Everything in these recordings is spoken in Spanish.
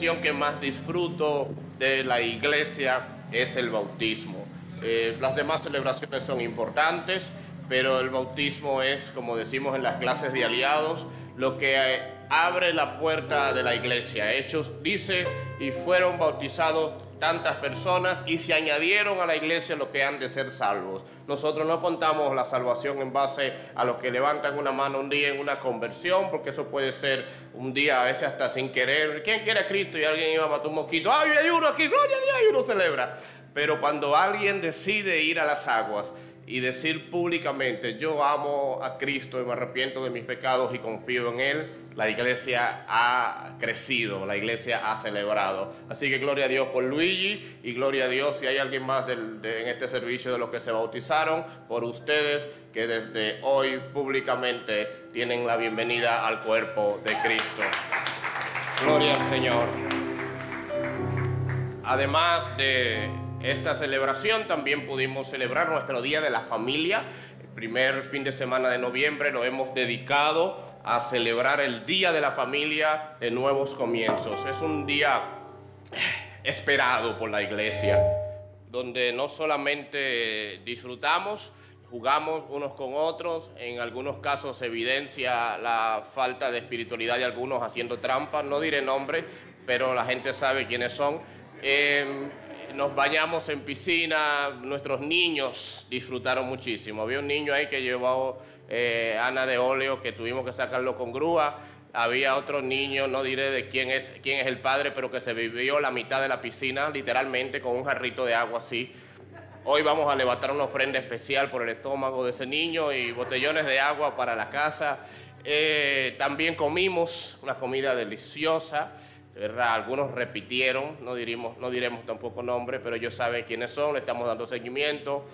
que más disfruto de la iglesia es el bautismo. Eh, las demás celebraciones son importantes, pero el bautismo es, como decimos en las clases de aliados, lo que eh, abre la puerta de la iglesia. Hechos dice, y fueron bautizados tantas personas y se añadieron a la iglesia los que han de ser salvos. Nosotros no contamos la salvación en base a los que levantan una mano un día en una conversión, porque eso puede ser un día a veces hasta sin querer. ¿Quién quiere a Cristo? Y alguien iba a matar un mosquito. ¡Ay, hay uno aquí! ¡Gloria a Dios! Y uno celebra. Pero cuando alguien decide ir a las aguas y decir públicamente, yo amo a Cristo y me arrepiento de mis pecados y confío en Él, la iglesia ha crecido, la iglesia ha celebrado. Así que gloria a Dios por Luigi y gloria a Dios si hay alguien más en este servicio de los que se bautizaron, por ustedes que desde hoy públicamente tienen la bienvenida al cuerpo de Cristo. Gloria al Señor. Además de esta celebración, también pudimos celebrar nuestro Día de la Familia. El primer fin de semana de noviembre lo hemos dedicado a celebrar el Día de la Familia de Nuevos Comienzos. Es un día esperado por la iglesia, donde no solamente disfrutamos, jugamos unos con otros, en algunos casos evidencia la falta de espiritualidad de algunos haciendo trampas, no diré nombre, pero la gente sabe quiénes son. Em, nos bañamos en piscina, nuestros niños disfrutaron muchísimo. Había un niño ahí que llevó eh, Ana de óleo que tuvimos que sacarlo con grúa. Había otro niño, no diré de quién es, quién es el padre, pero que se vivió la mitad de la piscina, literalmente, con un jarrito de agua así. Hoy vamos a levantar una ofrenda especial por el estómago de ese niño y botellones de agua para la casa. Eh, también comimos una comida deliciosa, ¿verdad? Algunos repitieron, no, diremos, no diremos tampoco nombre, pero ellos saben quiénes son, le estamos dando seguimiento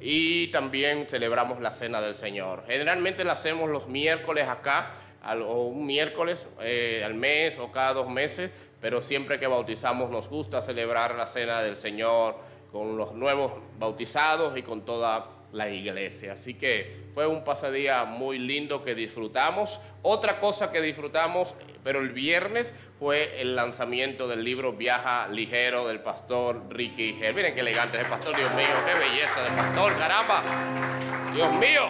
y también celebramos la Cena del Señor. Generalmente la hacemos los miércoles acá, o un miércoles eh, al mes o cada dos meses, pero siempre que bautizamos nos gusta celebrar la Cena del Señor con los nuevos bautizados y con toda la iglesia. Así que fue un pasadía muy lindo que disfrutamos. Otra cosa que disfrutamos, pero el viernes fue el lanzamiento del libro Viaja Ligero del pastor Ricky Her. Miren qué elegante es el pastor, Dios mío, qué belleza del pastor, caramba. Dios mío.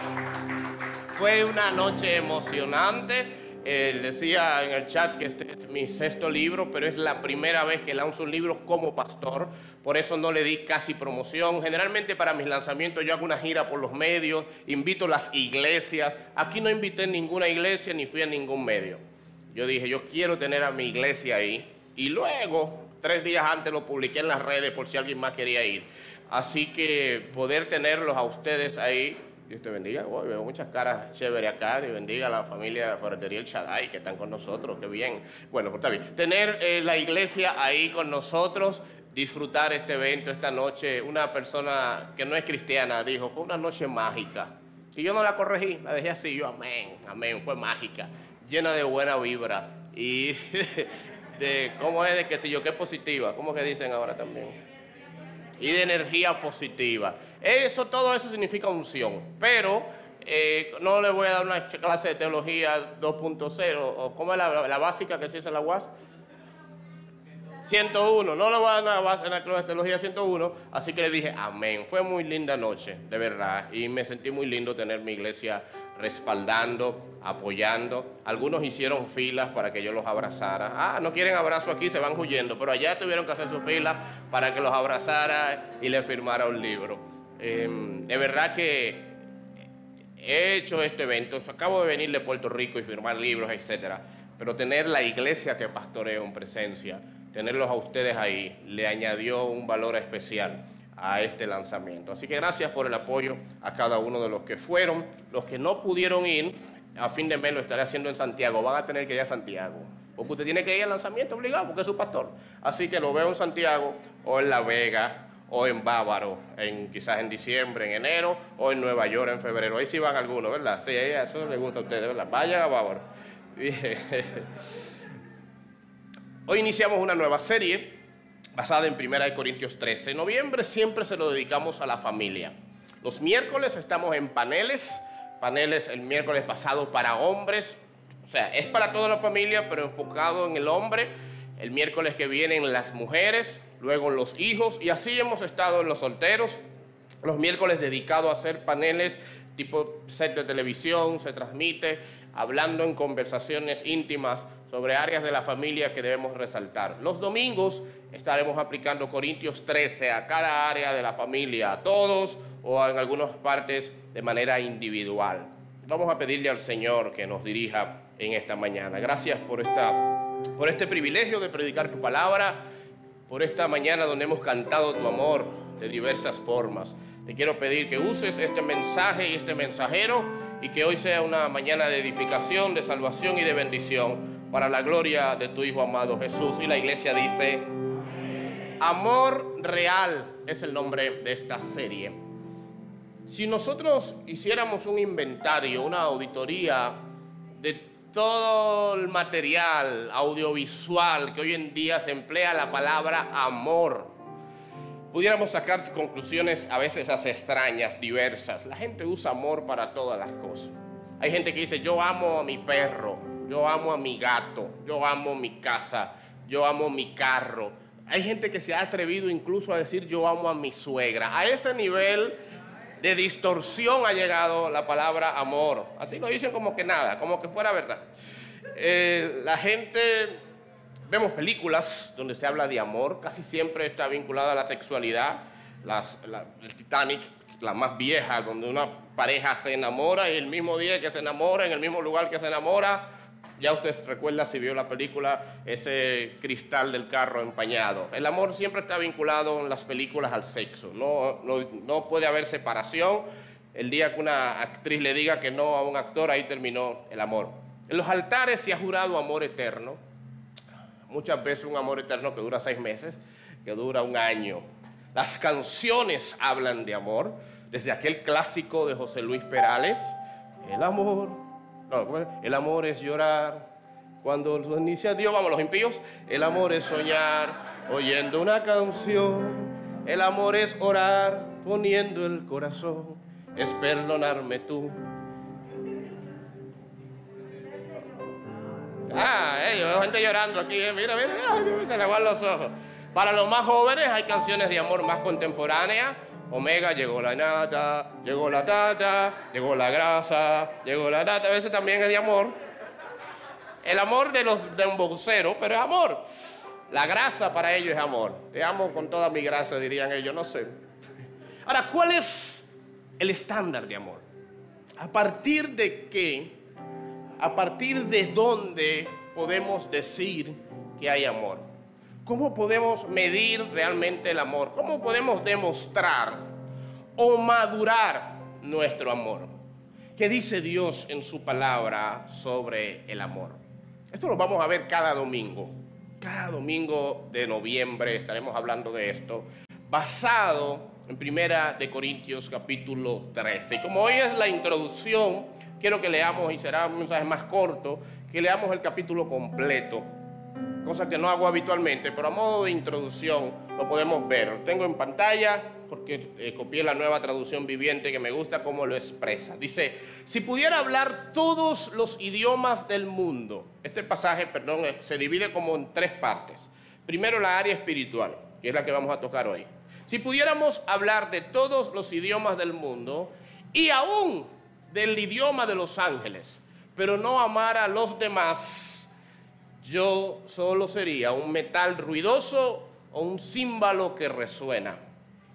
Fue una noche emocionante él decía en el chat que este es mi sexto libro, pero es la primera vez que lanzo un libro como pastor, por eso no le di casi promoción. Generalmente para mis lanzamientos yo hago una gira por los medios, invito las iglesias. Aquí no invité ninguna iglesia ni fui a ningún medio. Yo dije, yo quiero tener a mi iglesia ahí. Y luego, tres días antes lo publiqué en las redes por si alguien más quería ir. Así que poder tenerlos a ustedes ahí Dios te bendiga. veo muchas caras chéveres acá. Dios bendiga a la familia de la ferretería El Shaddai que están con nosotros. Qué bien. Bueno, pues está bien. Tener eh, la iglesia ahí con nosotros, disfrutar este evento esta noche. Una persona que no es cristiana dijo, fue una noche mágica. Y yo no la corregí, la dejé así. Yo, amén, amén, fue mágica. Llena de buena vibra. Y de, ¿cómo es? De que si yo, qué positiva. ¿Cómo que dicen ahora también? Y de energía positiva. Eso, todo eso significa unción. Pero eh, no le voy a dar una clase de teología 2.0, o ¿cómo es la, básica que se dice en la UAS? 101, no le voy a dar una, clase de teología 101, así que le dije amén. Fue muy linda noche, de verdad, y me sentí muy lindo tener mi iglesia respaldando, apoyando. Algunos hicieron filas para que yo los abrazara. Ah, no quieren abrazo aquí, se van huyendo, pero allá tuvieron que hacer su fila para que los abrazara y les firmara un libro. Em, de verdad que he hecho este evento, acabo de venir de Puerto Rico y firmar libros, etcétera, pero tener la iglesia que pastoreo en presencia, tenerlos a ustedes ahí, le añadió un valor especial a este lanzamiento. Así que gracias por el apoyo a cada uno de los que fueron, los que no pudieron ir, a fin de mes lo estaré haciendo en Santiago, van a tener que ir a Santiago. Porque usted tiene que ir al lanzamiento obligado porque es su pastor. Así que lo veo en Santiago o en La Vega o en Bávaro, en, quizás en diciembre, en enero, o en Nueva York en febrero. Ahí sí van algunos, ¿verdad? Sí, eso les gusta a ustedes, ¿verdad? Vayan a Bávaro. Hoy iniciamos una nueva serie basada en 1 Corintios 13. En noviembre siempre se lo dedicamos a la familia. Los miércoles estamos en paneles, paneles el miércoles pasado para hombres, o sea, es para toda la familia, pero enfocado en el hombre el miércoles que vienen las mujeres, luego los hijos y así hemos estado en los solteros. Los miércoles dedicados a hacer paneles tipo set de televisión, se transmite hablando en conversaciones íntimas sobre áreas de la familia que debemos resaltar. Los domingos estaremos aplicando Corintios 13 a cada área de la familia, a todos o en algunas partes de manera individual. Vamos a pedirle al Señor que nos dirija en esta mañana. Gracias por, esta, por este privilegio de predicar tu palabra, por esta mañana donde hemos cantado tu amor de diversas formas. Te quiero pedir que uses este mensaje y este mensajero y que hoy sea una mañana de edificación, de salvación y de bendición para la gloria de tu Hijo amado Jesús. Y la iglesia dice, Amor Real es el nombre de esta serie. Si nosotros hiciéramos un inventario, una auditoría de todo el material audiovisual que hoy en día se emplea la palabra amor, pudiéramos sacar conclusiones a veces extrañas, diversas. La gente usa amor para todas las cosas. Hay gente que dice, yo amo a mi perro, yo amo a mi gato, yo amo mi casa, yo amo mi carro. Hay gente que se ha atrevido incluso a decir, yo amo a mi suegra. A ese nivel de distorsión ha llegado la palabra amor. Así lo dicen como que nada, como que fuera verdad. Eh, la gente Vemos películas donde se habla de amor, casi siempre está vinculada a la sexualidad. el Titanic, la más vieja, donde una pareja se enamora y el mismo día que se enamora, en el mismo lugar que se enamora, ya usted recuerda si vio la película, ese cristal del carro empañado. El amor siempre está vinculado en las películas al sexo. No, no, no puede haber separación. El día que una actriz le diga que no a un actor, ahí terminó el amor. En los altares se ha jurado amor eterno muchas veces un amor eterno que dura seis meses, que dura un año. Las canciones hablan de amor, desde aquel clásico de José Luis Perales, el amor, no, el amor es llorar, cuando lo inicia Dios, vamos los impíos, el amor es soñar oyendo una canción, el amor es orar poniendo el corazón, es perdonarme tú. Ah, eh, yo veo gente llorando aquí, eh, mira, mira, se le van los ojos. Para los más jóvenes hay canciones de amor más contemporáneas. Omega, llegó la nata, llegó la tata, llegó la grasa, llegó la tata. A veces también es de amor. El amor de los de un boxero, pero es amor. La grasa para ellos es amor. Te amo con toda mi grasa, dirían ellos, no sé. Ahora, ¿cuál es el estándar de amor? ¿A partir de qué a partir de dónde podemos decir que hay amor. ¿Cómo podemos medir realmente el amor? ¿Cómo podemos demostrar o madurar nuestro amor? ¿Qué dice Dios en su palabra sobre el amor? Esto lo vamos a ver cada domingo. Cada domingo de noviembre estaremos hablando de esto, basado en Primera de Corintios capítulo 13. Y como hoy es la introducción quiero que leamos, y será un mensaje más corto, que leamos el capítulo completo, cosa que no hago habitualmente, pero a modo de introducción lo podemos ver. Lo tengo en pantalla porque eh, copié la nueva traducción viviente que me gusta cómo lo expresa. Dice, si pudiera hablar todos los idiomas del mundo, este pasaje, perdón, eh, se divide como en tres partes. Primero la área espiritual, que es la que vamos a tocar hoy. Si pudiéramos hablar de todos los idiomas del mundo y aún del idioma de los ángeles, pero no amar a los demás, yo solo sería un metal ruidoso o un címbalo que resuena.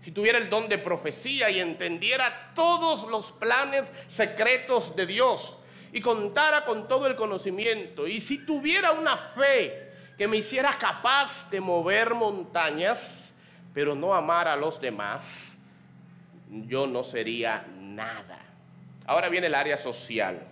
Si tuviera el don de profecía y entendiera todos los planes secretos de Dios y contara con todo el conocimiento, y si tuviera una fe que me hiciera capaz de mover montañas, pero no amar a los demás, yo no sería nada. Ahora viene el área social.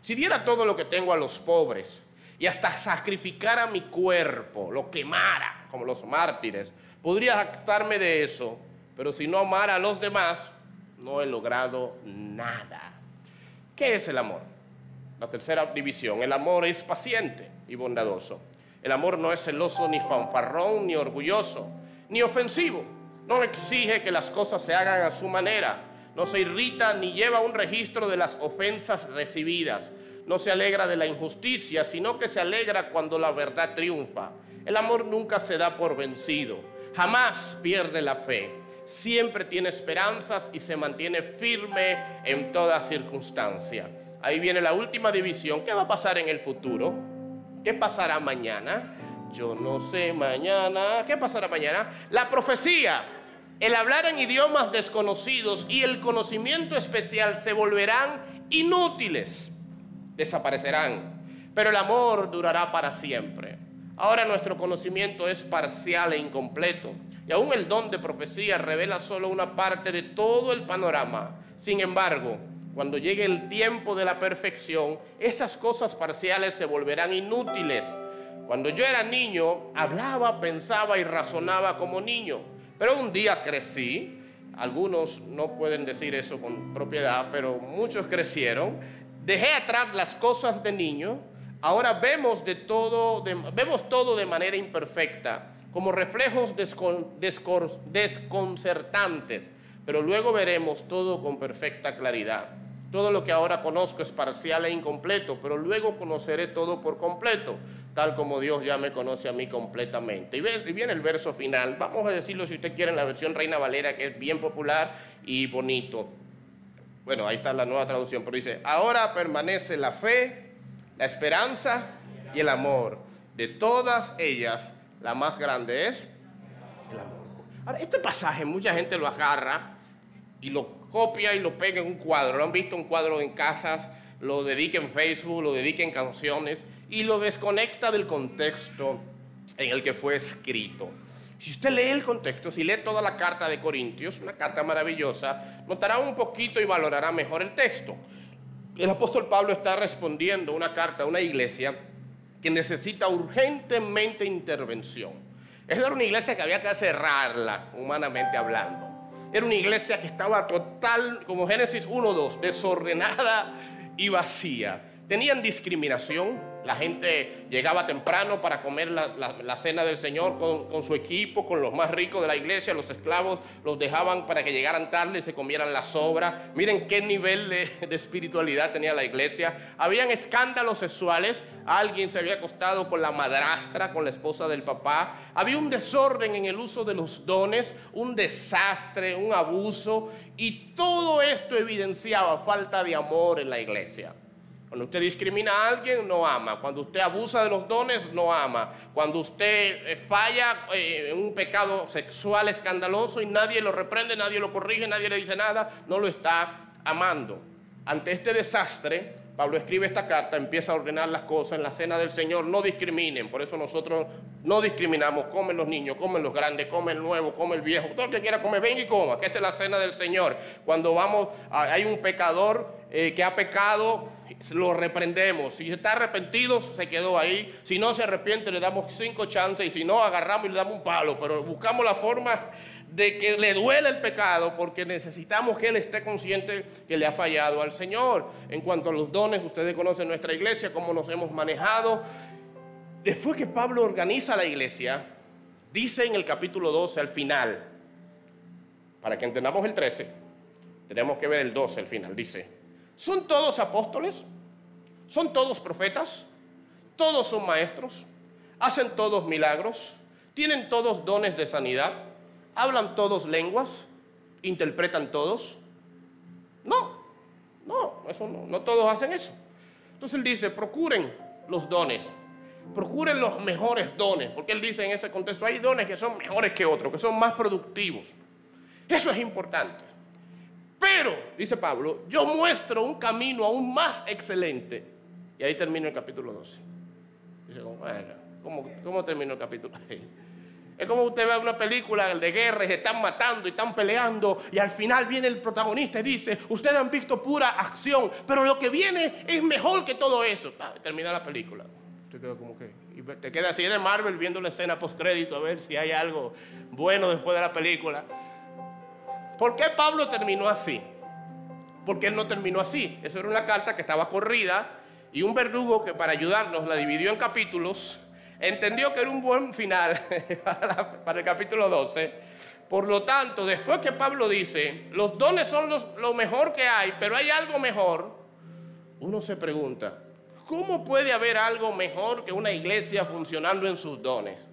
Si diera todo lo que tengo a los pobres y hasta sacrificara mi cuerpo, lo quemara como los mártires, podría jactarme de eso, pero si no amara a los demás, no he logrado nada. ¿Qué es el amor? La tercera división. El amor es paciente y bondadoso. El amor no es celoso, ni fanfarrón, ni orgulloso, ni ofensivo. No exige que las cosas se hagan a su manera no se irrita ni lleva un registro de las ofensas recibidas, no se alegra de la injusticia, sino que se alegra cuando la verdad triunfa. El amor nunca se da por vencido, jamás pierde la fe, siempre tiene esperanzas y se mantiene firme en toda circunstancia. Ahí viene la última división. ¿Qué va a pasar en el futuro? ¿Qué pasará mañana? Yo no sé mañana. ¿Qué pasará mañana? La profecía, el hablar en idiomas desconocidos y el conocimiento especial se volverán inútiles, desaparecerán. Pero el amor durará para siempre. Ahora nuestro conocimiento es parcial e incompleto. Y aún el don de profecía revela solo una parte de todo el panorama. Sin embargo, cuando llegue el tiempo de la perfección, esas cosas parciales se volverán inútiles. Cuando yo era niño, hablaba, pensaba y razonaba como niño. Pero un día crecí, algunos no pueden decir eso con propiedad, pero muchos crecieron. Dejé atrás las cosas de niño. Ahora vemos, de todo, vemos todo de manera imperfecta, como reflejos desconcertantes, pero luego veremos todo con perfecta claridad. Todo lo que ahora conozco es parcial e incompleto, pero luego conoceré todo por completo, tal como Dios ya me conoce a mí completamente. Y viene el verso final, vamos a decirlo si usted quiere en la versión Reina Valera, que es bien popular y bonito. Bueno, ahí está la nueva traducción, pero dice, ahora permanece la fe, la esperanza y el amor. De todas ellas, la más grande es el amor. Ahora, este pasaje mucha gente lo agarra y lo copia y lo pega en un cuadro. Lo han visto un cuadro en casas, lo dedica en Facebook, lo dedica en canciones y lo desconecta del contexto en el que fue escrito. Si usted lee el contexto, si lee toda la carta de Corintios, una carta maravillosa, notará un poquito y valorará mejor el texto. El apóstol Pablo está respondiendo una carta a una iglesia que necesita urgentemente intervención. Es una iglesia que había que cerrarla, humanamente hablando. Era una iglesia que estaba total, como Génesis 1.2, desordenada y vacía. Tenían discriminación, la gente llegaba temprano para comer la, cena del Señor con, su equipo, con los más ricos de la iglesia. Los esclavos los dejaban para que llegaran tarde y se comieran la sobra. Miren qué nivel de, de espiritualidad tenía la iglesia. Habían escándalos sexuales. Alguien se había acostado con la madrastra, con la esposa del papá. Había un desorden en el uso de los dones, un desastre, un abuso. Y todo esto evidenciaba falta de amor en la iglesia. Cuando usted discrimina a alguien, no ama. Cuando usted abusa de los dones, no ama. Cuando usted eh, falla eh, en un pecado sexual escandaloso y nadie lo reprende, nadie lo corrige, nadie le dice nada, no lo está amando. Ante este desastre, Pablo escribe esta carta, empieza a ordenar las cosas en la cena del Señor. No discriminen, por eso nosotros no discriminamos. Comen los niños, comen los grandes, comen el nuevo, comen el viejo. Todo el que quiera comer, ven y coma, que esta es la cena del Señor. Cuando vamos, hay un pecador eh, que ha pecado, lo reprendemos. Si está arrepentido, se quedó ahí. Si no se arrepiente, le damos cinco chances. Y si no, agarramos y le damos un palo. Pero buscamos la forma de que le duele el pecado porque necesitamos que él esté consciente que le ha fallado al Señor. En cuanto a los dones, ustedes conocen nuestra iglesia, cómo nos hemos manejado. Después que Pablo organiza la iglesia, dice en el capítulo 12 al final, para que entendamos el 13, tenemos que ver el 12 al final, dice, ¿Son todos apóstoles? ¿Son todos profetas? ¿Todos son maestros? ¿Hacen todos milagros? ¿Tienen todos dones de sanidad? ¿Hablan todos lenguas? ¿Interpretan todos? No, no, eso no, no todos hacen eso. Entonces él dice, procuren los dones, procuren los mejores dones, porque él dice en ese contexto, hay dones que son mejores que otros, que son más productivos. Eso es importante. Pero, dice Pablo, yo muestro un camino aún más excelente. Y ahí termina el capítulo 12. Dice, ¿cómo, cómo terminó el capítulo? Es como usted ve una película de guerra y se están matando y están peleando y al final viene el protagonista y dice, ustedes han visto pura acción, pero lo que viene es mejor que todo eso. termina la película. Te queda como que, y te queda así de Marvel viendo la escena post crédito a ver si hay algo bueno después de la película. ¿Por qué Pablo terminó así? Porque él no terminó así. Eso era una carta que estaba corrida y un verdugo que para ayudarnos la dividió en capítulos, entendió que era un buen final para, el capítulo 12. Por lo tanto, después que Pablo dice, los dones son lo mejor que hay, pero hay algo mejor, uno se pregunta, ¿cómo puede haber algo mejor que una iglesia funcionando en sus dones?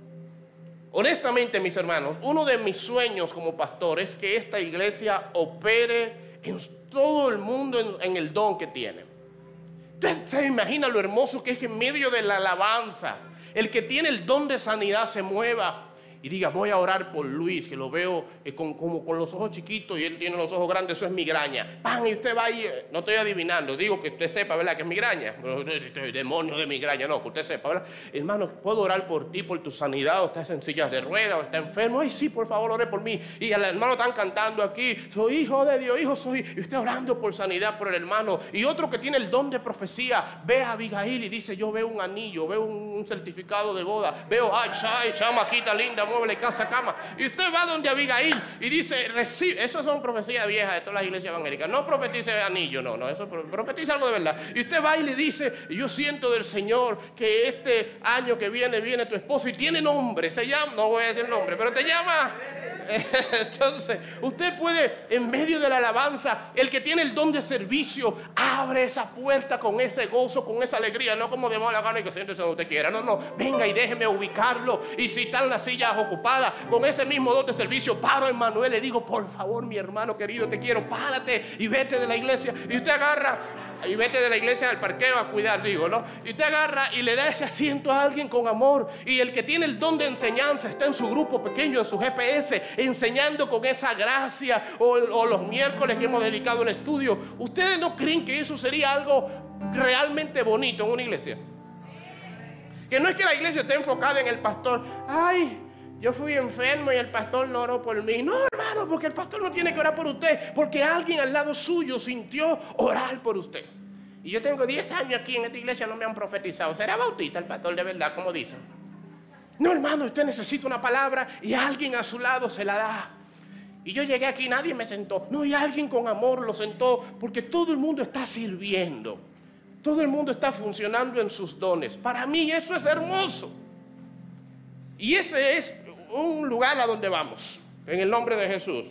Honestamente, mis hermanos, uno de mis sueños como pastor es que esta iglesia opere en todo el mundo en, el don que tiene. Usted se imagina lo hermoso que es que en medio de la alabanza, el que tiene el don de sanidad se mueva y diga, voy a orar por Luis, que lo veo eh, con, como con los ojos chiquitos y él tiene los ojos grandes, eso es migraña. ¡Pam! Y usted va ahí, eh, no estoy adivinando, digo que usted sepa, ¿verdad? Que es migraña. Demonio de migraña, no, que usted sepa, ¿verdad? Hermano, ¿puedo orar por ti, por tu sanidad? ¿O estás en sillas de ruedas? ¿O está enfermo? Ay, sí, por favor, ore por mí. Y el hermano están cantando aquí, soy hijo de Dios, hijo soy. Y usted orando por sanidad por el hermano. Y otro que tiene el don de profecía, ve a Abigail y dice, yo veo un anillo, veo un certificado de boda, veo, ay, ay, chamaquita linda, mueble, casa, cama. Y usted va donde Abigail y dice, recibe. Eso son profecías viejas de todas las iglesias evangélicas. No profetice anillo, no, no, eso profetiza algo de verdad. Y usted va y le dice, yo siento del Señor que este año que viene viene tu esposo y tiene nombre. Se llama, no voy a decir nombre, pero te llama Entonces, usted puede, en medio de la alabanza, el que tiene el don de servicio, abre esa puerta con ese gozo, con esa alegría, no como de mala gana y que siéntese donde usted quiera. No, no, venga y déjeme ubicarlo. Y si están las sillas ocupadas, con ese mismo don de servicio, paro en Manuel, le digo, por favor, mi hermano querido, te quiero, párate y vete de la iglesia. Y usted agarra y vete de la iglesia al parqueo a cuidar, digo, ¿no? Y te agarra y le da ese asiento a alguien con amor. Y el que tiene el don de enseñanza está en su grupo pequeño, en su GPS, enseñando con esa gracia. O, los miércoles que hemos dedicado al estudio. ¿Ustedes no creen que eso sería algo realmente bonito en una iglesia? Que no es que la iglesia esté enfocada en el pastor. Ay, yo fui enfermo y el pastor no oró por mí. No, hermano, porque el pastor no tiene que orar por usted, porque alguien al lado suyo sintió orar por usted. Y yo tengo 10 años aquí en esta iglesia, no me han profetizado. ¿Será bautista el pastor de verdad, como dicen? No, hermano, usted necesita una palabra y alguien a su lado se la da. Y yo llegué aquí, nadie me sentó. No, y alguien con amor lo sentó, porque todo el mundo está sirviendo. Todo el mundo está funcionando en sus dones. Para mí eso es hermoso. Y ese es un lugar a donde vamos, en el nombre de Jesús.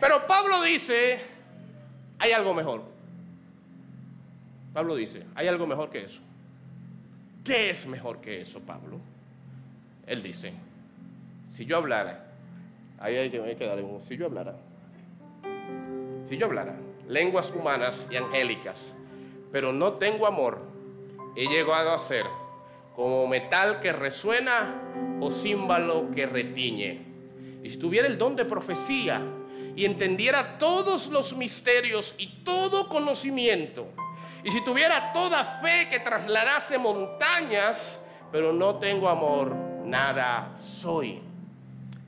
Pero Pablo dice, hay algo mejor. Pablo dice, hay algo mejor que eso. ¿Qué es mejor que eso, Pablo? Él dice, si yo hablara, ahí hay que, darle un, si yo hablara, si yo hablara lenguas humanas y angélicas, pero no tengo amor, he llegado a ser como metal que resuena o címbalo que retiñe. Y si tuviera el don de profecía y entendiera todos los misterios y todo conocimiento, y si tuviera toda fe que trasladase montañas, pero no tengo amor, nada soy.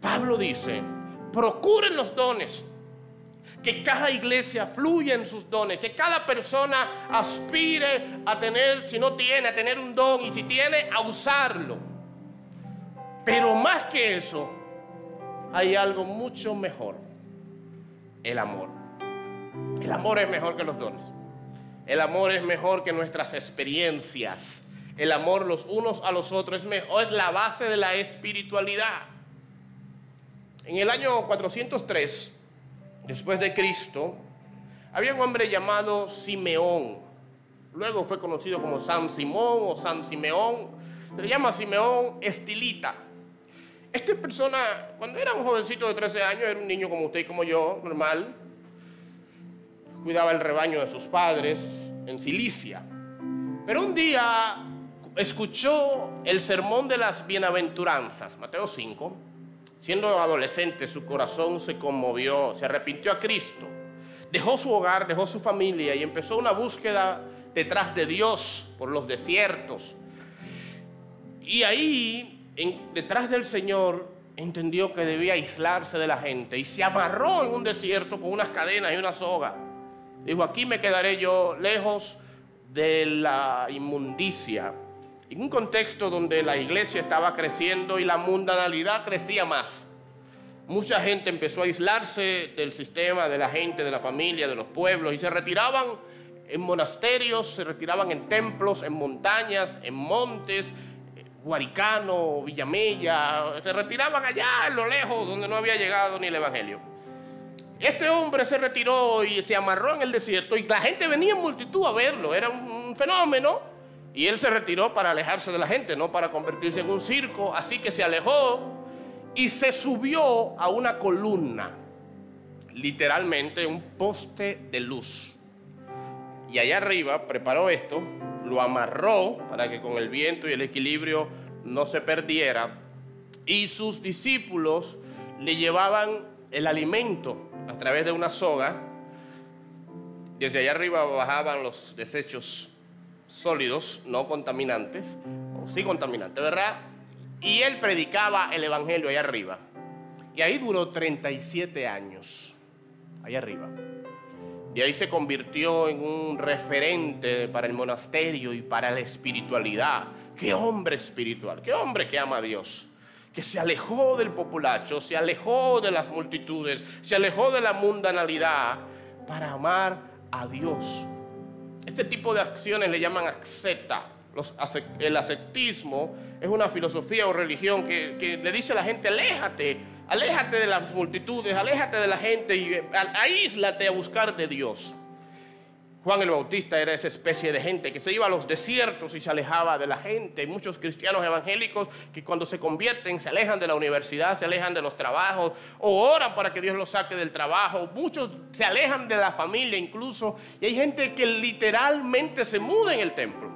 Pablo dice, procuren los dones, que cada iglesia fluya en sus dones, que cada persona aspire a tener, si no tiene, a tener un don y si tiene, a usarlo. Pero más que eso, hay algo mucho mejor, el amor. El amor es mejor que los dones. El amor es mejor que nuestras experiencias. El amor los unos a los otros es, mejor, es la base de la espiritualidad. En el año 403, después de Cristo, había un hombre llamado Simeón. Luego fue conocido como San Simón o San Simeón. Se le llama Simeón Estilita. Esta persona, cuando era un jovencito de 13 años, era un niño como usted y como yo, normal. Cuidaba el rebaño de sus padres en Cilicia. Pero un día escuchó el sermón de las bienaventuranzas, Mateo 5. Siendo adolescente, su corazón se conmovió, se arrepintió a Cristo. Dejó su hogar, dejó su familia y empezó una búsqueda detrás de Dios por los desiertos. Y ahí detrás del Señor entendió que debía aislarse de la gente y se amarró en un desierto con unas cadenas y una soga. Dijo, aquí me quedaré yo lejos de la inmundicia. En un contexto donde la iglesia estaba creciendo y la mundanalidad crecía más. Mucha gente empezó a aislarse del sistema, de la gente, de la familia, de los pueblos y se retiraban en monasterios, se retiraban en templos, en montañas, en montes, Guaricano, Villamella, se retiraban allá en lo lejos donde no había llegado ni el Evangelio. Este hombre se retiró y se amarró en el desierto y la gente venía en multitud a verlo, era un fenómeno. Y él se retiró para alejarse de la gente, no para convertirse en un circo. Así que se alejó y se subió a una columna, literalmente un poste de luz. Y allá arriba preparó esto, lo amarró para que con el viento y el equilibrio no se perdiera. Y sus discípulos le llevaban el alimento a través de una soga. Desde allá arriba bajaban los desechos sólidos, no contaminantes, o sí contaminantes, ¿verdad? Y él predicaba el Evangelio allá arriba. Y ahí duró 37 años, allá arriba. Y ahí se convirtió en un referente para el monasterio y para la espiritualidad. Qué hombre espiritual, qué hombre que ama a Dios. Que se alejó del populacho, se alejó de las multitudes, se alejó de la mundanalidad para amar a Dios. Este tipo de acciones le llaman asceta. el ascetismo es una filosofía o religión que, que, le dice a la gente, aléjate, aléjate de las multitudes, aléjate de la gente y eh, aíslate a buscar de Dios. Juan el Bautista era esa especie de gente que se iba a los desiertos y se alejaba de la gente. Hay muchos cristianos evangélicos que cuando se convierten se alejan de la universidad, se alejan de los trabajos o oran para que Dios los saque del trabajo. Muchos se alejan de la familia incluso. Y hay gente que literalmente se muda en el templo.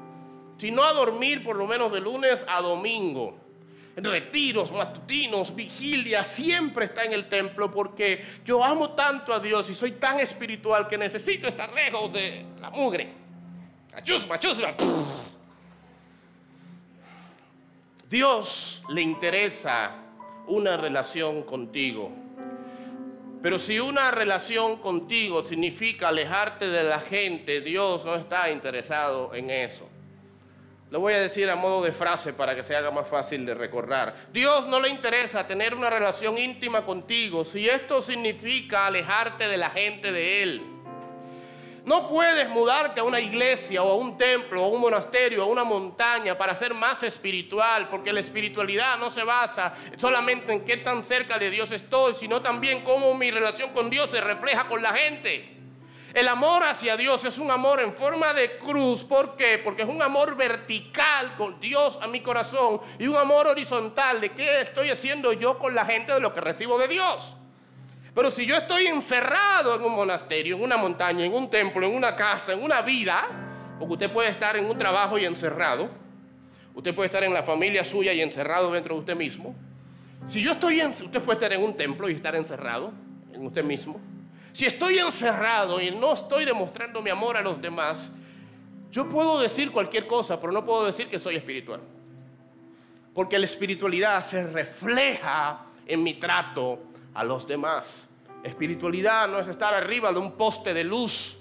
Si no a dormir por lo menos de lunes a domingo retiros matutinos, vigilia, siempre está en el templo porque yo amo tanto a Dios y soy tan espiritual que necesito estar lejos de la mugre. Achusma, achusma. Dios le interesa una relación contigo. Pero si una relación contigo significa alejarte de la gente, Dios no está interesado en eso. Lo voy a decir a modo de frase para que se haga más fácil de recordar. Dios no le interesa tener una relación íntima contigo si esto significa alejarte de la gente de Él. No puedes mudarte a una iglesia o a un templo o a un monasterio o a una montaña para ser más espiritual, porque la espiritualidad no se basa solamente en qué tan cerca de Dios estoy, sino también cómo mi relación con Dios se refleja con la gente. El amor hacia Dios es un amor en forma de cruz. ¿Por qué? Porque es un amor vertical con Dios a mi corazón y un amor horizontal de qué estoy haciendo yo con la gente de lo que recibo de Dios. Pero si yo estoy encerrado en un monasterio, en una montaña, en un templo, en una casa, en una vida, porque usted puede estar en un trabajo y encerrado, usted puede estar en la familia suya y encerrado dentro de usted mismo. Si yo estoy en, usted puede estar en un templo y estar encerrado en usted mismo. Si estoy encerrado y no estoy demostrando mi amor a los demás, yo puedo decir cualquier cosa, pero no puedo decir que soy espiritual. Porque la espiritualidad se refleja en mi trato a los demás. Espiritualidad no es estar arriba de un poste de luz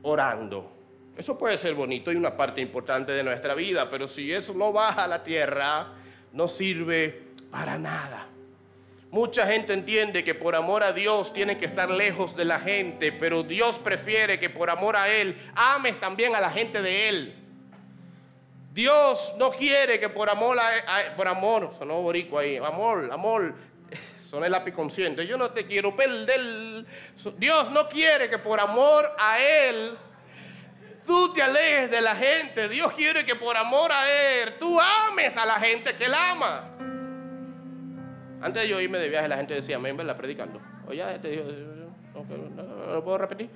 orando. Eso puede ser bonito y una parte importante de nuestra vida, pero si eso no baja a la tierra, no sirve para nada. Mucha gente entiende que por amor a Dios tiene que estar lejos de la gente, pero Dios prefiere que por amor a Él ames también a la gente de Él. Dios no quiere que por amor, a, por amor, sonó borico ahí, amor, amor, son el lápiz consciente, yo no te quiero perder. Dios no quiere que por amor a Él tú te alejes de la gente. Dios quiere que por amor a Él tú ames a la gente que Él ama. Antes de yo irme de viaje, la gente decía, amén, ¿verdad? Predicando. Oye, este dijo, no, lo puedo repetir.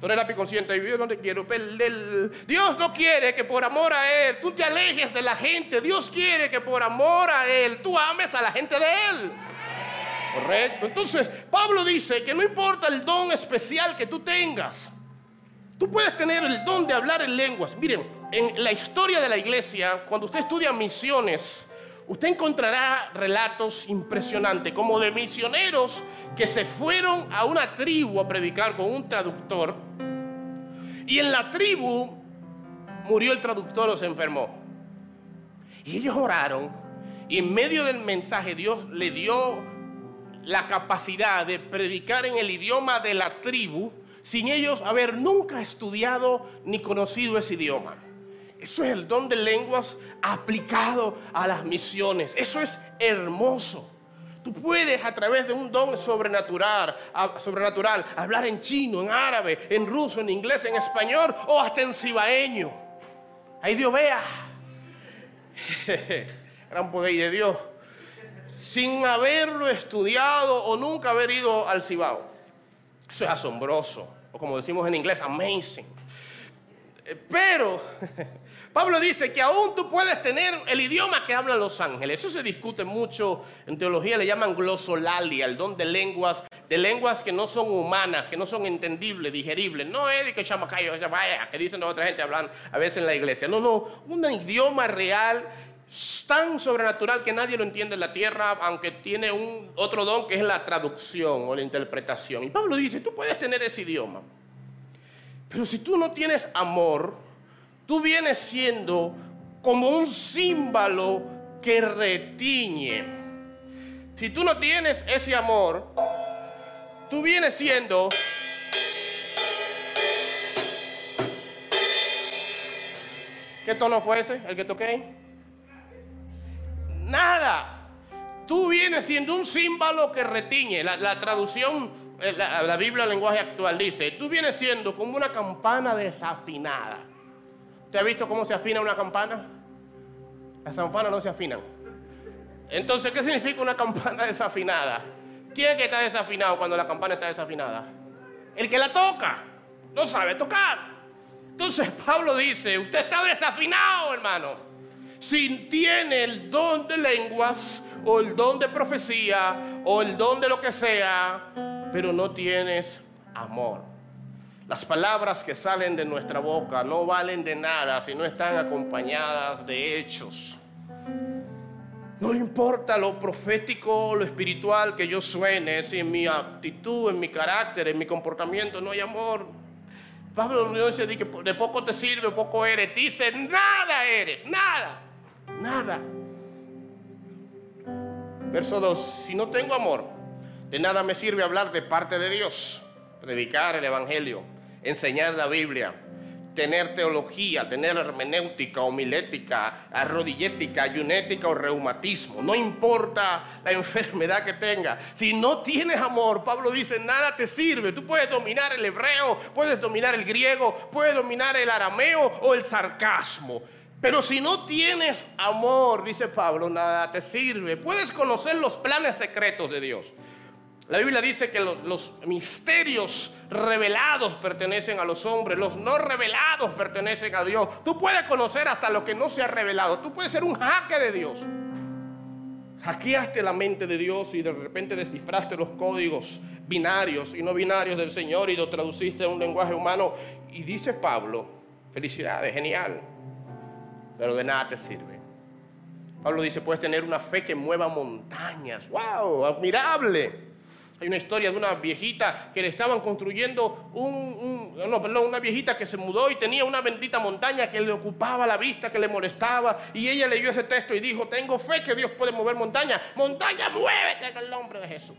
Tú eres consciente y yo no te quiero. Dios no quiere que por amor a Él tú te alejes de la gente. Dios quiere que por amor a Él tú ames a la gente de Él. Correcto. Entonces, Pablo dice que no importa el don especial que tú tengas. Tú puedes tener el don de hablar en lenguas. Miren, en la historia de la iglesia, cuando usted estudia misiones, usted encontrará relatos impresionantes, como de misioneros que se fueron a una tribu a predicar con un traductor, y en la tribu murió el traductor o se enfermó. Y ellos oraron, y en medio del mensaje Dios le dio la capacidad de predicar en el idioma de la tribu, sin ellos haber nunca estudiado ni conocido ese idioma. Eso es el don de lenguas aplicado a las misiones. Eso es hermoso. Tú puedes a través de un don sobrenatural, hablar en chino, en árabe, en ruso, en inglés, en español o hasta en cibaeño. Ahí Dios vea. Gran poder de Dios. Sin haberlo estudiado o nunca haber ido al Cibao. Eso es asombroso. O como decimos en inglés, amazing. Eh, pero Pablo dice que aún tú puedes tener el idioma que hablan los ángeles. Eso se discute mucho en teología, le llaman glosolalia, el don de lenguas, de lenguas que no son humanas, que no son entendibles, digeribles. No es que chamacayo, que dicen otra gente hablan a veces en la iglesia. No, no, un idioma real tan sobrenatural que nadie lo entiende en la tierra, aunque tiene un otro don que es la traducción o la interpretación. Y Pablo dice, tú puedes tener ese idioma, pero si tú no tienes amor, tú vienes siendo como un símbolo que retiñe. Si tú no tienes ese amor, tú vienes siendo ¿Qué tono fue ese? ¿El que toqué? Nada. Tú vienes siendo un símbolo que retiñe. La, traducción, eh, la, la Biblia, el lenguaje actual dice, tú vienes siendo como una campana desafinada. ¿Te ha visto cómo se afina una campana? Las campanas no se afinan. Entonces, ¿qué significa una campana desafinada? ¿Quién que está desafinado cuando la campana está desafinada? El que la toca. No sabe tocar. Entonces Pablo dice, usted está desafinado, hermano. Si tiene el don de lenguas o el don de profecía o el don de lo que sea, pero no tienes amor. Las palabras que salen de nuestra boca no valen de nada si no están acompañadas de hechos. No importa lo profético lo espiritual que yo suene, si en mi actitud, en mi carácter, en mi comportamiento no hay amor. Pablo no dice que de poco te sirve, poco eres. Dice, nada eres, nada, nada. Verso 2, si no tengo amor, de nada me sirve hablar de parte de Dios, predicar el Evangelio enseñar la Biblia, tener teología, tener hermenéutica, homilética, arrodillética, ayunética o reumatismo. No importa la enfermedad que tenga. Si no tienes amor, Pablo dice, nada te sirve. Tú puedes dominar el hebreo, puedes dominar el griego, puedes dominar el arameo o el sarcasmo. Pero si no tienes amor, dice Pablo, nada te sirve. Puedes conocer los planes secretos de Dios. La Biblia dice que los, misterios revelados pertenecen a los hombres, los no revelados pertenecen a Dios. Tú puedes conocer hasta lo que no se ha revelado. Tú puedes ser un jaque de Dios. Hackeaste la mente de Dios y de repente descifraste los códigos binarios y no binarios del Señor y lo traduciste a un lenguaje humano. Y dice Pablo, felicidades, genial, pero de nada te sirve. Pablo dice, puedes tener una fe que mueva montañas. ¡Wow! Admirable. Hay una historia de una viejita que le estaban construyendo un, no, perdón, una viejita que se mudó y tenía una bendita montaña que le ocupaba la vista, que le molestaba. Y ella leyó ese texto y dijo, tengo fe que Dios puede mover montaña. Montaña, muévete en el nombre de Jesús.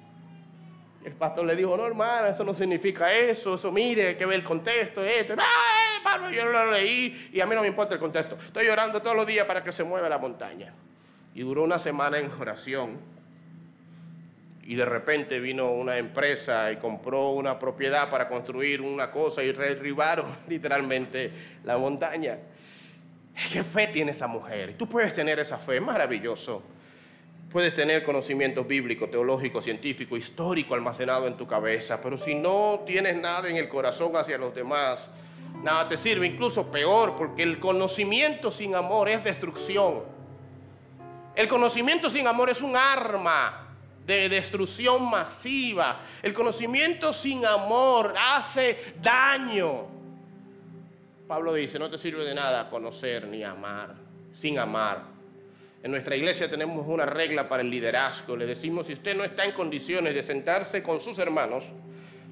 Y el pastor le dijo, no hermana, eso no significa eso, eso mire, hay que ver el contexto, esto. Ay, Pablo, yo lo leí y a mí no me importa el contexto. Estoy llorando todos los días para que se mueva la montaña. Y duró una semana en oración y de repente vino una empresa y compró una propiedad para construir una cosa y derribaron literalmente la montaña. ¿Qué fe tiene esa mujer? Tú puedes tener esa fe, maravilloso. Puedes tener conocimiento bíblico, teológico, científico, histórico almacenado en tu cabeza, pero si no tienes nada en el corazón hacia los demás, nada te sirve, incluso peor, porque el conocimiento sin amor es destrucción. El conocimiento sin amor es un arma de destrucción masiva. El conocimiento sin amor hace daño. Pablo dice, no te sirve de nada conocer ni amar, sin amar. En nuestra iglesia tenemos una regla para el liderazgo. Le decimos, si usted no está en condiciones de sentarse con sus hermanos,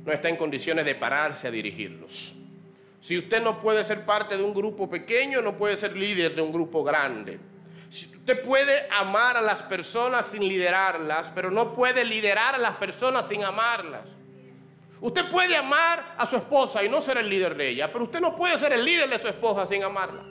no está en condiciones de pararse a dirigirlos. Si usted no puede ser parte de un grupo pequeño, no puede ser líder de un grupo grande. Usted puede amar a las personas sin liderarlas, pero no puede liderar a las personas sin amarlas. Usted puede amar a su esposa y no ser el líder de ella, pero usted no puede ser el líder de su esposa sin amarla.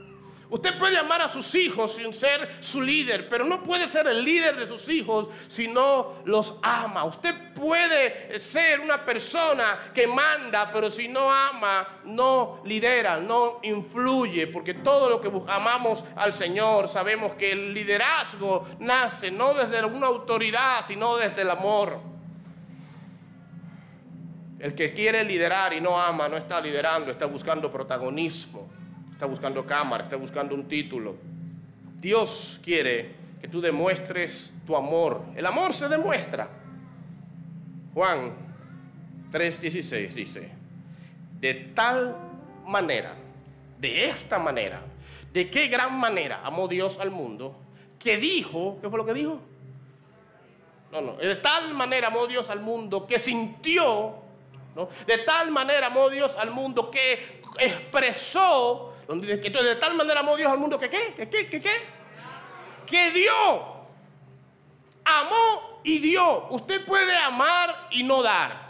Usted puede amar a sus hijos sin ser su líder, pero no puede ser el líder de sus hijos si no los ama. Usted puede ser una persona que manda, pero si no ama, no lidera, no influye, porque todo lo que amamos al Señor sabemos que el liderazgo nace no desde una autoridad, sino desde el amor. El que quiere liderar y no ama no está liderando, está buscando protagonismo está buscando cámara, está buscando un título. Dios quiere que tú demuestres tu amor. El amor se demuestra. Juan 3:16 dice, de tal manera, de esta manera, de qué gran manera amó Dios al mundo, que dijo, ¿qué fue lo que dijo? No, no, de tal manera amó Dios al mundo que sintió, ¿no? de tal manera amó Dios al mundo que expresó donde que de tal manera amó Dios al mundo que qué, que qué, qué, que dio. Amó y dio. Usted puede amar y no dar.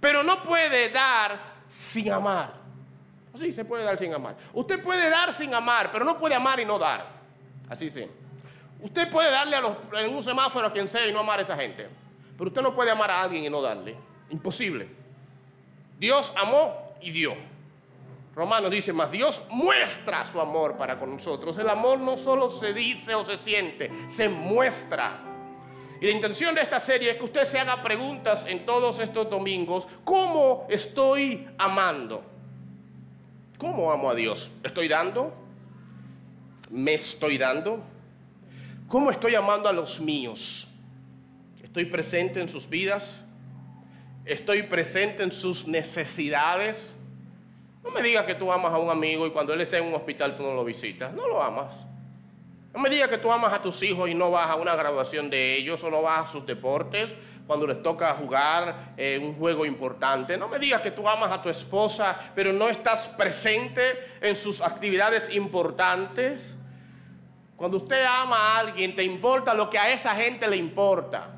Pero no puede dar sin amar. Sí, se puede dar sin amar. Usted puede dar sin amar, pero no puede amar y no dar. Así sí. Usted puede darle a los, en un semáforo a quien sea y no amar a esa gente. Pero usted no puede amar a alguien y no darle. Imposible. Dios amó y dio. Romanos dice, más Dios muestra su amor para con nosotros. El amor no solo se dice o se siente, se muestra. Y la intención de esta serie es que usted se haga preguntas en todos estos domingos. ¿Cómo estoy amando? ¿Cómo amo a Dios? ¿Estoy dando? ¿Me estoy dando? ¿Cómo estoy amando a los míos? ¿Estoy presente en sus vidas? ¿Estoy presente en sus necesidades? No me digas que tú amas a un amigo y cuando él está en un hospital tú no lo visitas. No lo amas. No me digas que tú amas a tus hijos y no vas a una graduación de ellos o no vas a sus deportes cuando les toca jugar eh, un juego importante. No me digas que tú amas a tu esposa pero no estás presente en sus actividades importantes. Cuando usted ama a alguien te importa lo que a esa gente le importa.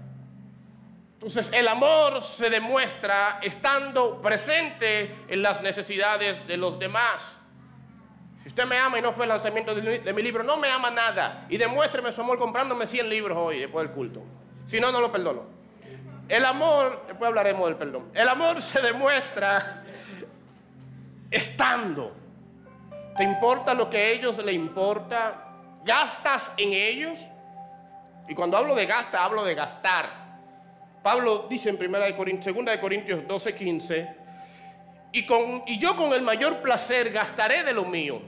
Entonces el amor se demuestra estando presente en las necesidades de los demás. Si usted me ama y no fue el lanzamiento de mi libro, no me ama nada. Y demuéstreme su amor comprándome 100 libros hoy después del culto. Si no, no lo perdono. El amor, después hablaremos del perdón. El amor se demuestra estando. ¿Te importa lo que a ellos le importa? ¿Gastas en ellos? Y cuando hablo de gasta, hablo de gastar. Pablo dice en 2 de Corintios, 2 de Corintios 12, 15, y, con, y yo con el mayor placer gastaré de lo mío,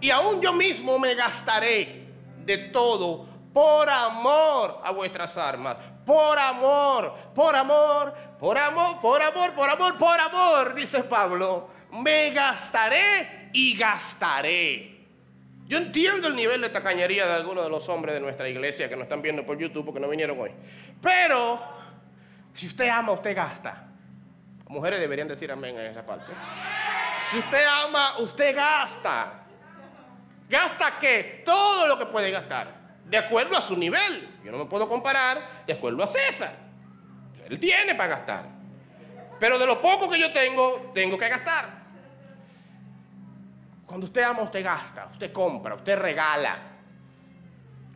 y aún yo mismo me gastaré de todo por amor a vuestras armas, por amor, por amor, por amor, por amor, por amor, por amor, dice Pablo, me gastaré y gastaré. Yo entiendo el nivel de tacañería de algunos de los hombres de nuestra iglesia que nos están viendo por YouTube porque no vinieron hoy. Pero, si usted ama, usted gasta. Mujeres deberían decir amén en esa parte. Si usted ama, usted gasta. ¿Gasta qué? Todo lo que puede gastar. De acuerdo a su nivel. Yo no me puedo comparar de acuerdo a César. Él tiene para gastar. Pero de lo poco que yo tengo, tengo que gastar. Cuando usted ama, usted gasta, usted compra, usted regala.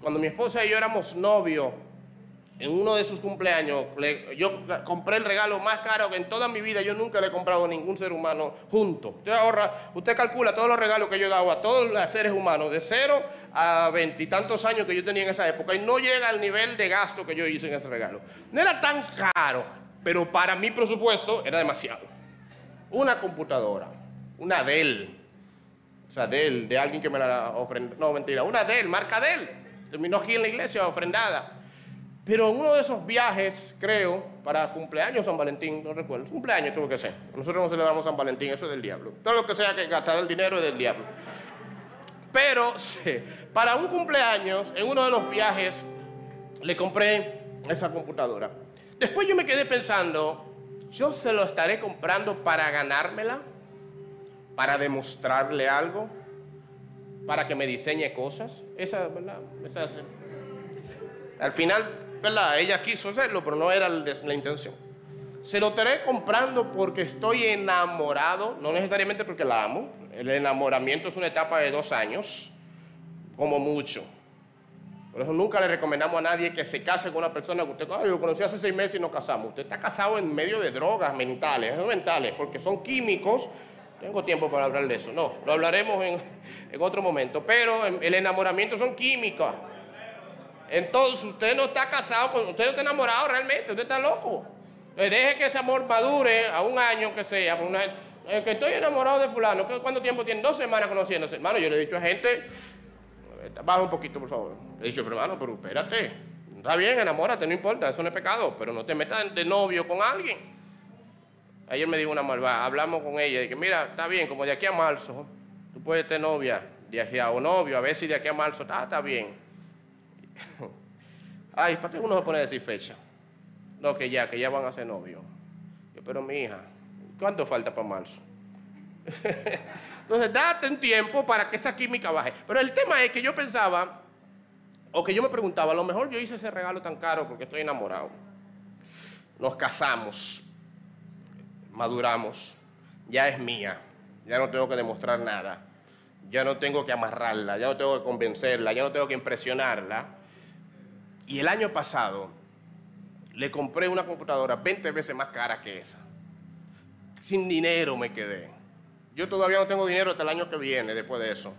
Cuando mi esposa y yo éramos novios, en uno de sus cumpleaños, yo compré el regalo más caro que en toda mi vida yo nunca le he comprado a ningún ser humano junto. Usted ahorra, usted calcula todos los regalos que yo he dado a todos los seres humanos, de cero a veintitantos años que yo tenía en esa época, y no llega al nivel de gasto que yo hice en ese regalo. No era tan caro, pero para mi presupuesto era demasiado. Una computadora, una Dell, o sea, de él, de alguien que me la ofrendó. No, mentira, una de él, marca de él. Terminó aquí en la iglesia ofrendada. Pero en uno de esos viajes, creo, para cumpleaños San Valentín, no recuerdo, cumpleaños tuvo que ser. Nosotros no celebramos San Valentín, eso es del diablo. Todo lo que sea que gastar el dinero es del diablo. Pero para un cumpleaños, en uno de los viajes, le compré esa computadora. Después yo me quedé pensando, ¿yo se lo estaré comprando para ganármela? Para demostrarle algo, para que me diseñe cosas. Esa, ¿verdad? Esa Al final, ¿verdad? Ella quiso hacerlo, pero no era la intención. Se lo estaré comprando porque estoy enamorado, no necesariamente porque la amo, El enamoramiento es una etapa de dos años, como mucho. Por eso nunca le recomendamos a nadie que se case con una persona que usted Ay, lo conocí hace seis meses y nos casamos. Usted está casado en medio de drogas mentales, mentales, porque son químicos. Tengo tiempo para hablar de eso. No, lo hablaremos en, otro momento. Pero el enamoramiento son químicos. Entonces usted no está casado, con, usted no está enamorado realmente, usted está loco. Deje que ese amor madure a un año que sea. Eh, que estoy enamorado de fulano. ¿Cuánto tiempo tiene? Dos semanas conociéndose. Hermano, yo le he dicho a gente, baja un poquito, por favor. Le he dicho, pero hermano, pero espérate. Está bien, enamórate, no importa, eso no es pecado, pero no te metas de novio con alguien. Ayer me dijo una malvada, hablamos con ella, y que mira, está bien, como de aquí a marzo, tú puedes tener novia, de aquí a, o novio, a ver si de aquí a marzo, está, está bien. Ay, ¿para qué uno se pone a decir fecha? No, que ya, que ya van a ser novios. Yo, pero mi hija, ¿cuánto falta para marzo? Entonces, date un tiempo para que esa química baje. Pero el tema es que yo pensaba, o que yo me preguntaba, a lo mejor yo hice ese regalo tan caro porque estoy enamorado. Nos casamos, maduramos, ya es mía, ya no tengo que demostrar nada, ya no tengo que amarrarla, ya no tengo que convencerla, ya no tengo que impresionarla. Y el año pasado le compré una computadora 20 veces más cara que esa. Sin dinero me quedé. Yo todavía no tengo dinero hasta el año que viene después de eso.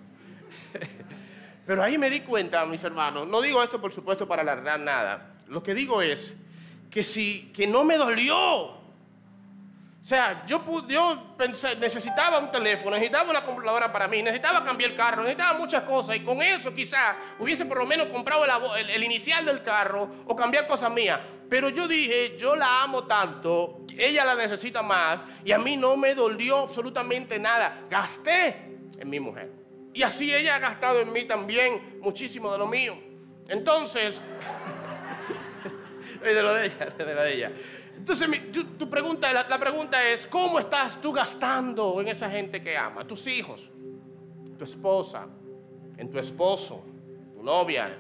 Pero ahí me di cuenta, mis hermanos, no digo esto por supuesto para alargar nada. Lo que digo es que si que no me dolió o sea, yo, yo necesitaba un teléfono, necesitaba una computadora para mí, necesitaba cambiar el carro, necesitaba muchas cosas y con eso quizás hubiese por lo menos comprado el, el, inicial del carro o cambiar cosas mías. Pero yo dije, yo la amo tanto, ella la necesita más y a mí no me dolió absolutamente nada. Gasté en mi mujer. Y así ella ha gastado en mí también muchísimo de lo mío. Entonces, de lo de ella, de lo de ella. Entonces, tu, pregunta, la, pregunta es, ¿cómo estás tú gastando en esa gente que ama? Tus hijos, tu esposa, en tu esposo, tu novia,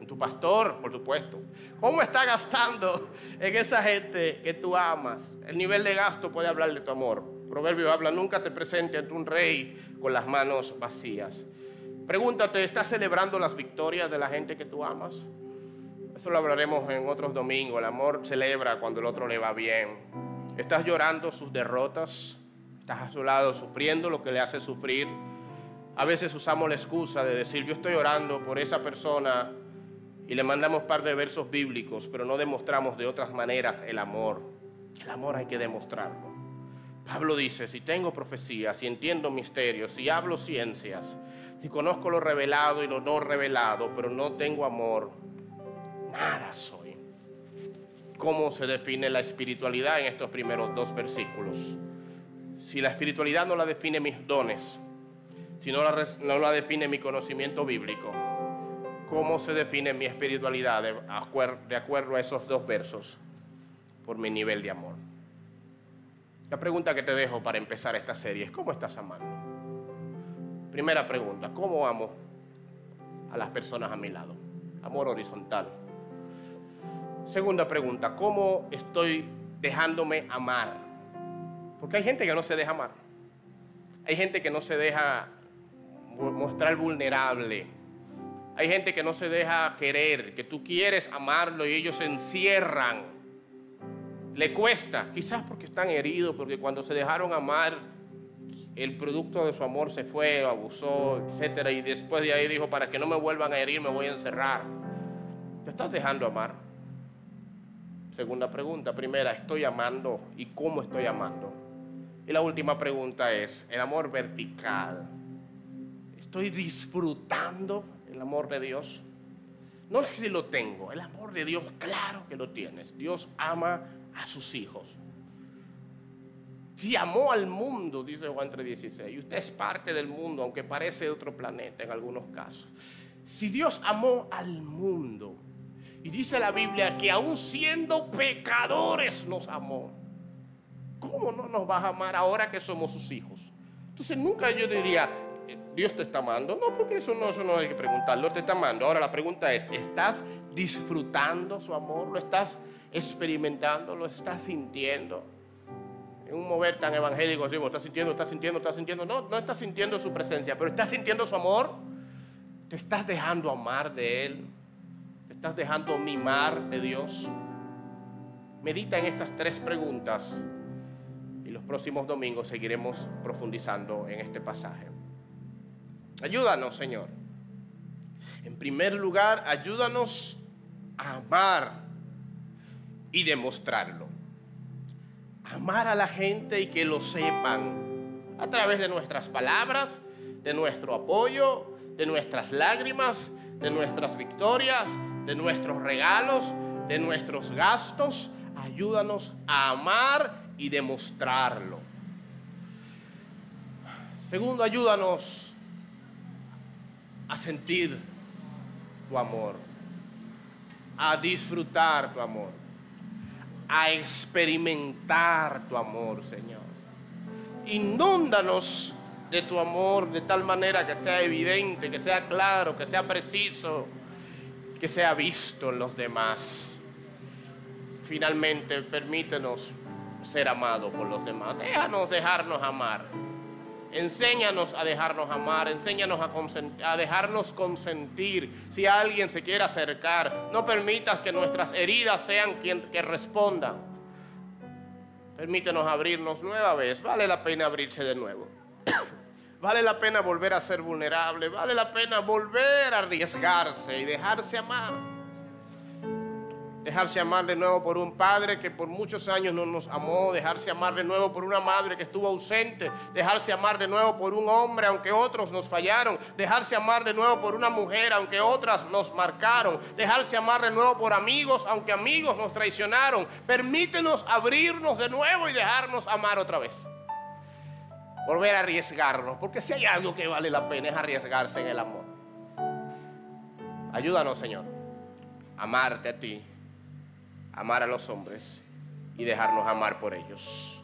en tu pastor, por supuesto. ¿Cómo estás gastando en esa gente que tú amas? El nivel de gasto puede hablar de tu amor. Proverbio habla, nunca te presente ante un rey con las manos vacías. Pregúntate, ¿estás celebrando las victorias de la gente que tú amas? Eso lo hablaremos en otros domingos. El amor celebra cuando el otro le va bien. Estás llorando sus derrotas. Estás a su lado sufriendo lo que le hace sufrir. A veces usamos la excusa de decir yo estoy orando por esa persona y le mandamos par de versos bíblicos, pero no demostramos de otras maneras el amor. El amor hay que demostrarlo. Pablo dice, si tengo profecía, si entiendo misterios, si hablo ciencias, si conozco lo revelado y lo no revelado, pero no tengo amor, nada soy. ¿Cómo se define la espiritualidad en estos primeros dos versículos? Si la espiritualidad no la define mis dones, si no la, no la define mi conocimiento bíblico, ¿cómo se define mi espiritualidad de, de acuerdo a esos dos versos? Por mi nivel de amor. La pregunta que te dejo para empezar esta serie es, ¿cómo estás amando? Primera pregunta, ¿cómo amo a las personas a mi lado? Amor horizontal. Segunda pregunta, ¿cómo estoy dejándome amar? Porque hay gente que no se deja amar. Hay gente que no se deja mostrar vulnerable. Hay gente que no se deja querer, que tú quieres amarlo y ellos se encierran. Le cuesta, quizás porque están heridos, porque cuando se dejaron amar, el producto de su amor se fue, abusó, etc. Y después de ahí dijo, para que no me vuelvan a herir, me voy a encerrar. ¿Te estás dejando amar? Segunda pregunta. Primera, ¿estoy amando y cómo estoy amando? Y la última pregunta es, el amor vertical. ¿Estoy disfrutando el amor de Dios? No sé si lo tengo, el amor de Dios, claro que lo tienes. Dios ama a sus hijos. Si amó al mundo, dice Juan 3:16, y usted es parte del mundo, aunque parece otro planeta en algunos casos. Si Dios amó al mundo, y dice la Biblia que aún siendo pecadores nos amó. ¿Cómo no nos vas a amar ahora que somos sus hijos? Entonces nunca yo diría, Dios te está amando. No, porque eso no, eso no hay que preguntarlo, te está amando. Ahora la pregunta es, ¿estás disfrutando su amor? ¿Lo estás experimentando? ¿Lo estás sintiendo? en un mover tan evangélico, decimos, estás sintiendo, estás sintiendo, estás sintiendo. No, no estás sintiendo su presencia, pero estás sintiendo su amor. Te estás dejando amar de Él. Estás dejando mimar de Dios. Medita en estas tres preguntas y los próximos domingos seguiremos profundizando en este pasaje. Ayúdanos, Señor. En primer lugar, ayúdanos a amar y demostrarlo. Amar a la gente y que lo sepan a través de nuestras palabras, de nuestro apoyo, de nuestras lágrimas, de nuestras victorias, de nuestros regalos, de nuestros gastos. Ayúdanos a amar y demostrarlo. Segundo, ayúdanos a sentir tu amor, a disfrutar tu amor, a experimentar tu amor, Señor. Inúndanos de tu amor de tal manera que sea evidente, que sea claro, que sea preciso, que sea visto en los demás. Finalmente, permítenos ser amados por los demás. Déjanos dejarnos amar. Enséñanos a dejarnos amar, enséñanos a, a, dejarnos consentir. Si alguien se quiere acercar, no permitas que nuestras heridas sean quien que respondan. Permítenos abrirnos nueva vez. Vale la pena abrirse de nuevo. vale la pena volver a ser vulnerable. Vale la pena volver a arriesgarse y dejarse amar dejarse amar de nuevo por un padre que por muchos años no nos amó, dejarse amar de nuevo por una madre que estuvo ausente, dejarse amar de nuevo por un hombre aunque otros nos fallaron, dejarse amar de nuevo por una mujer aunque otras nos marcaron, dejarse amar de nuevo por amigos aunque amigos nos traicionaron. Permítenos abrirnos de nuevo y dejarnos amar otra vez. Volver a arriesgarnos, porque si hay algo que vale la pena es arriesgarse en el amor. Ayúdanos, Señor, amarte a ti amar a los hombres y dejarnos amar por ellos.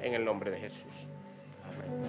En el nombre de Jesús. Amén.